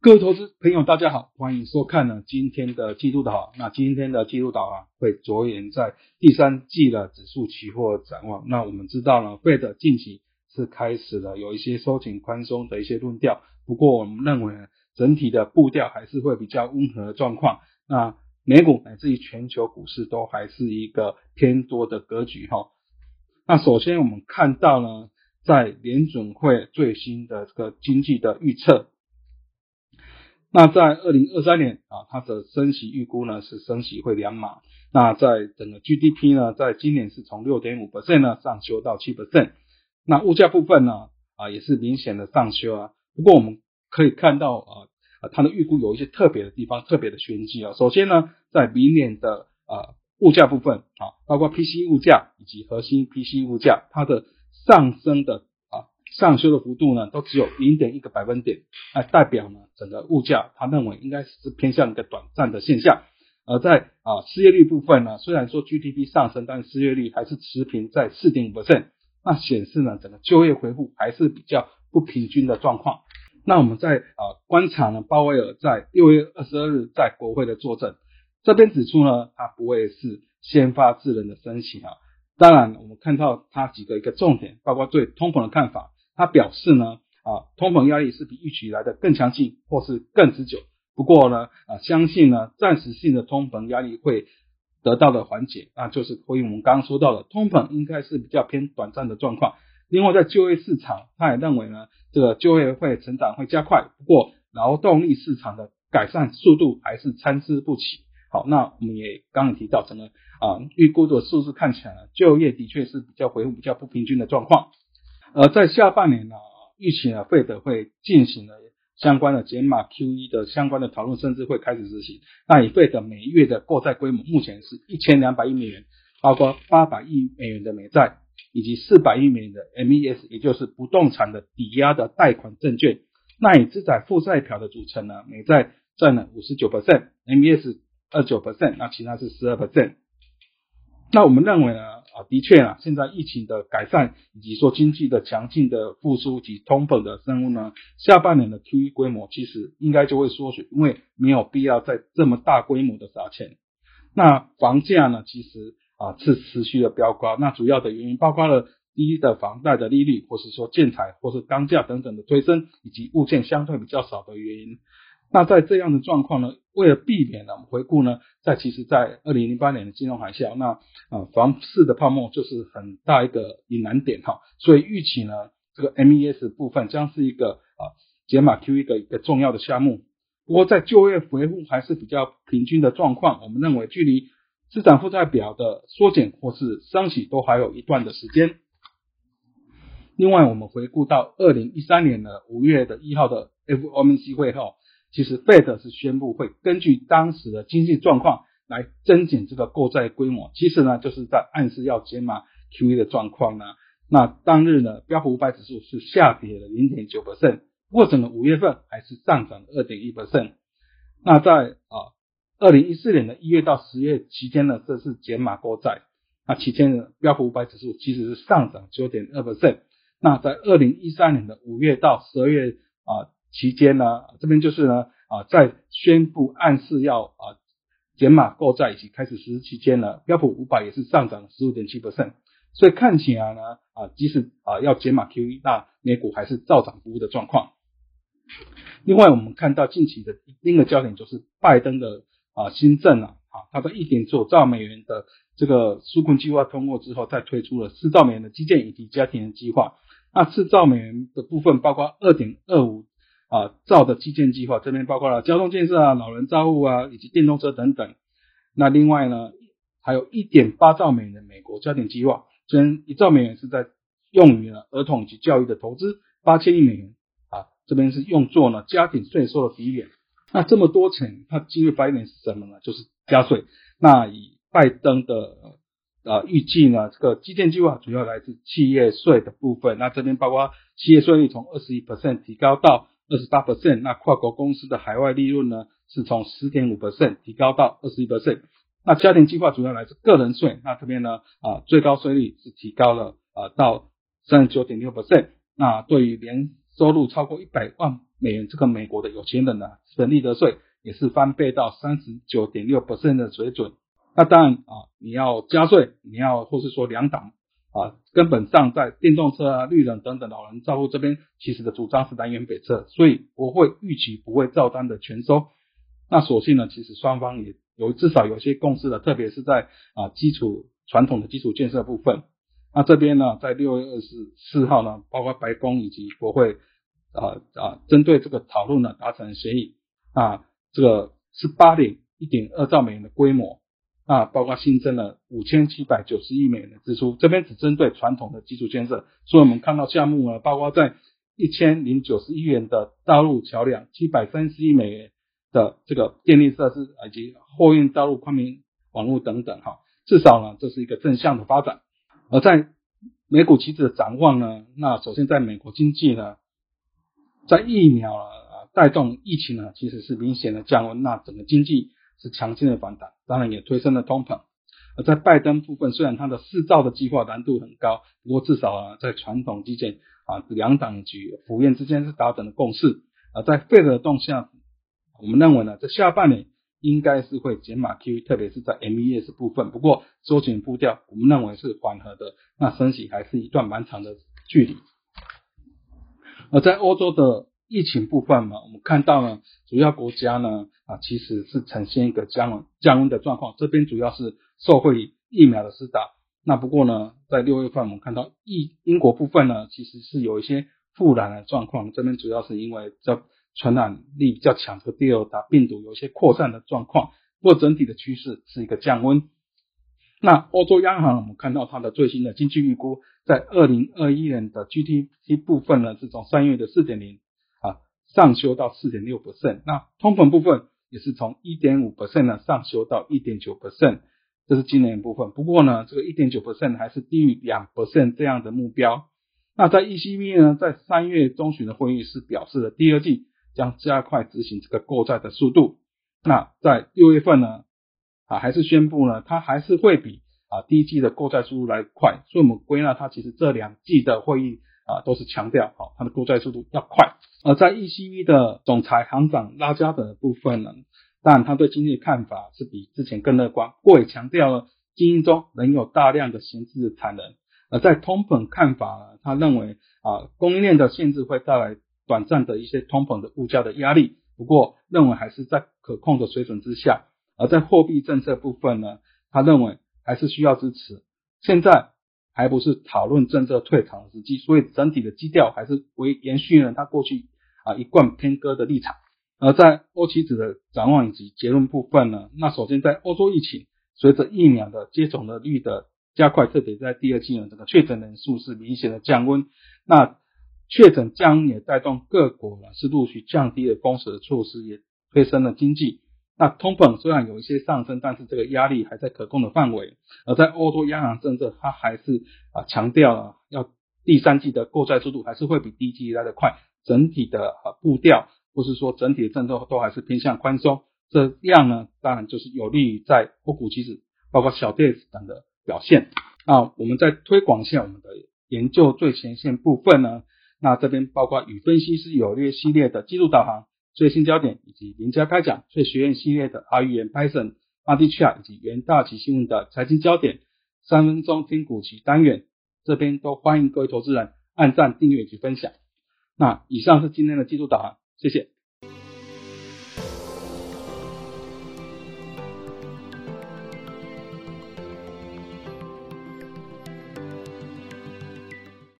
各位投资朋友，大家好，欢迎收看呢今天的季度导航。那今天的季度导航会着眼在第三季的指数期货展望。那我们知道呢，费的近期是开始了有一些收紧宽松的一些论调，不过我们认为呢，整体的步调还是会比较温和的状况。那美股乃至于全球股市都还是一个偏多的格局哈。那首先我们看到呢，在联准会最新的这个经济的预测。那在二零二三年啊，它的升息预估呢是升息会两码。那在整个 GDP 呢，在今年是从六点五 percent 呢上修到七 percent。那物价部分呢啊也是明显的上修啊。不过我们可以看到啊啊它的预估有一些特别的地方，特别的玄机啊。首先呢，在明年的啊物价部分啊，包括 PC 物价以及核心 PC 物价，它的上升的。上修的幅度呢，都只有零点一个百分点，那代表呢，整个物价他认为应该是偏向一个短暂的现象。而在啊失业率部分呢，虽然说 GDP 上升，但失业率还是持平在四点五 percent，那显示呢，整个就业恢复还是比较不平均的状况。那我们在啊观察呢，鲍威尔在六月二十二日在国会的作证，这边指出呢，他不会是先发制人的升息啊。当然，我们看到他几个一个重点，包括对通膨的看法。他表示呢，啊，通膨压力是比预期来的更强劲，或是更持久。不过呢，啊，相信呢，暂时性的通膨压力会得到的缓解，那就是关于我们刚刚说到的，通膨应该是比较偏短暂的状况。另外，在就业市场，他也认为呢，这个就业会成长会加快，不过劳动力市场的改善速度还是参差不齐。好，那我们也刚刚提到，整个啊预估的数字看起来，就业的确是比较回复比较不平均的状况。而在下半年呢，预期呢，费德会进行了相关的减码 QE 的相关的讨论，甚至会开始执行。那以费德每月的购债规模目前是一千两百亿美元，包括八百亿美元的美债，以及四百亿美元的 MES，也就是不动产的抵押的贷款证券。那以资产负债表的组成呢，美债占了五十九 percent，MES 二九 percent，那其他是十二 percent。那我们认为呢？啊，的确啊，现在疫情的改善以及说经济的强劲的复苏及通膨的升温呢，下半年的 QE 规模其实应该就会缩水，因为没有必要再这么大规模的撒钱。那房价呢，其实啊是持续的飙高，那主要的原因包括了低的房贷的利率，或是说建材或是钢价等等的推升，以及物件相对比较少的原因。那在这样的状况呢，为了避免呢，我们回顾呢，在其实，在二零零八年的金融海啸，那啊房市的泡沫就是很大一个隐难点哈，所以预期呢，这个 MES 部分将是一个啊解码 QE 的一个重要的项目。不过在就业回复还是比较平均的状况，我们认为距离资产负债表的缩减或是升息都还有一段的时间。另外，我们回顾到二零一三年的五月的一号的 FOMC 会后。其实，Fed 是宣布会根据当时的经济状况来增减这个购债规模。其实呢，就是在暗示要减码 QE 的状况呢。那当日呢，标普五百指数是下跌了零点九 percent，不过整个五月份还是上涨二点一 percent。那在啊，二零一四年的一月到十月期间呢，这是减码购债。那期间呢标普五百指数其实是上涨九点二 percent。那在二零一三年的五月到十二月啊。期间呢，这边就是呢啊，在宣布暗示要啊减码购债以及开始实施期间呢，标普五百也是上涨十五点七 percent，所以看起来呢啊，即使啊要减码 QE，那美股还是照涨不误的状况。另外，我们看到近期的另一个焦点就是拜登的啊新政啊，啊他的一点九兆美元的这个纾困计划通过之后，再推出了四兆美元的基建以及家庭的计划。那四兆美元的部分包括二点二五。啊，造的基建计划这边包括了交通建设啊、老人照护啊，以及电动车等等。那另外呢，还有一点八兆美元的美国家庭计划，虽然一兆美元是在用于了儿童及教育的投资，八千亿美元啊，这边是用作呢家庭税收的抵免。那这么多钱，它今日白点是什么呢？就是加税。那以拜登的呃预计呢，这个基建计划主要来自企业税的部分。那这边包括企业税率从二十一 percent 提高到二十八 percent，那跨国公司的海外利润呢，是从十点五 percent 提高到二十一 percent。那家庭计划主要来自个人税，那这边呢，啊，最高税率是提高了啊到三十九点六 percent。那对于年收入超过一百万美元，这个美国的有钱人呢，资本利得税也是翻倍到三十九点六 percent 的水准。那当然啊，你要加税，你要或是说两党啊，根本上在电动车啊、绿能等等老人照顾这边，其实的主张是南辕北辙，所以我会预期不会照单的全收。那所幸呢，其实双方也有至少有些共识的，特别是在啊基础传统的基础建设部分。那这边呢，在六月二十四号呢，包括白宫以及国会啊啊，针对这个讨论呢达成协议。啊，这个是八点一点二兆美元的规模。啊，包括新增了五千七百九十亿美元的支出，这边只针对传统的基础建设。所以我们看到项目呢，包括在一千零九十亿元的道路桥梁，七百三十亿美元的这个电力设施，以及货运道路宽频网络等等。哈，至少呢，这是一个正向的发展。而在美股期指的展望呢，那首先在美国经济呢，在疫苗啊带动疫情呢，其实是明显的降温，那整个经济。是强劲的反弹，当然也推升了通膨。而在拜登部分，虽然他的四兆的计划难度很高，不过至少啊，在传统基建啊两党及府院之间是达成了共识。而在费德的动向，我们认为呢，在下半年应该是会减码 QE，特别是在 MES 部分。不过收紧步调，我们认为是缓和的。那升息还是一段蛮长的距离。而在欧洲的。疫情部分嘛，我们看到呢，主要国家呢啊，其实是呈现一个降温降温的状况。这边主要是受惠疫苗的施打。那不过呢，在六月份我们看到英英国部分呢，其实是有一些复燃的状况。这边主要是因为这传染力比较强，这第二打病毒有一些扩散的状况。不过整体的趋势是一个降温。那欧洲央行我们看到它的最新的经济预估，在二零二一年的 GDP 部分呢，是从三月的四点零。上修到四点六 percent，那通膨部分也是从一点五 percent 呢上修到一点九 percent，这是今年部分。不过呢，这个一点九 percent 还是低于两 percent 这样的目标。那在 ECB 呢，在三月中旬的会议是表示了第二季将加快执行这个购债的速度。那在六月份呢，啊还是宣布呢，它还是会比啊第一季的购债速度来快。所以我们归纳它其实这两季的会议。啊，都是强调好，它的购债速度要快。而在 ECB 的总裁行长拉加的部分呢，当然他对经济的看法是比之前更乐观，过也强调了经营中仍有大量的闲置产能。而在通膨看法，他认为啊，供应链的限制会带来短暂的一些通膨的物价的压力，不过认为还是在可控的水准之下。而在货币政策部分呢，他认为还是需要支持。现在。还不是讨论政策退场的时机，所以整体的基调还是为延续了他过去啊一贯偏鸽的立场。而在欧期指的展望以及结论部分呢，那首先在欧洲疫情随着疫苗的接种的率的加快，特别在第二季呢，这个确诊人数是明显的降温。那确诊降温也带动各国呢是陆续降低了封锁的措施，也推升了经济。那通膨虽然有一些上升，但是这个压力还在可控的范围。而在欧洲央行政策，它还是啊强调了要第三季的购债速度还是会比第一季来的快。整体的啊步调，或是说整体的政策都还是偏向宽松。这样呢，当然就是有利于在欧股期指，包括小跌等的表现。那我们在推广一下我们的研究最前线部分呢，那这边包括与分析师有约系列的技术导航。最新焦点以及名家开讲、最学院系列的阿语言 Python、阿 d c h a r 以及元大旗新闻的财经焦点，三分钟听股期单元，这边都欢迎各位投资人按赞、订阅及分享。那以上是今天的技术导航，谢谢。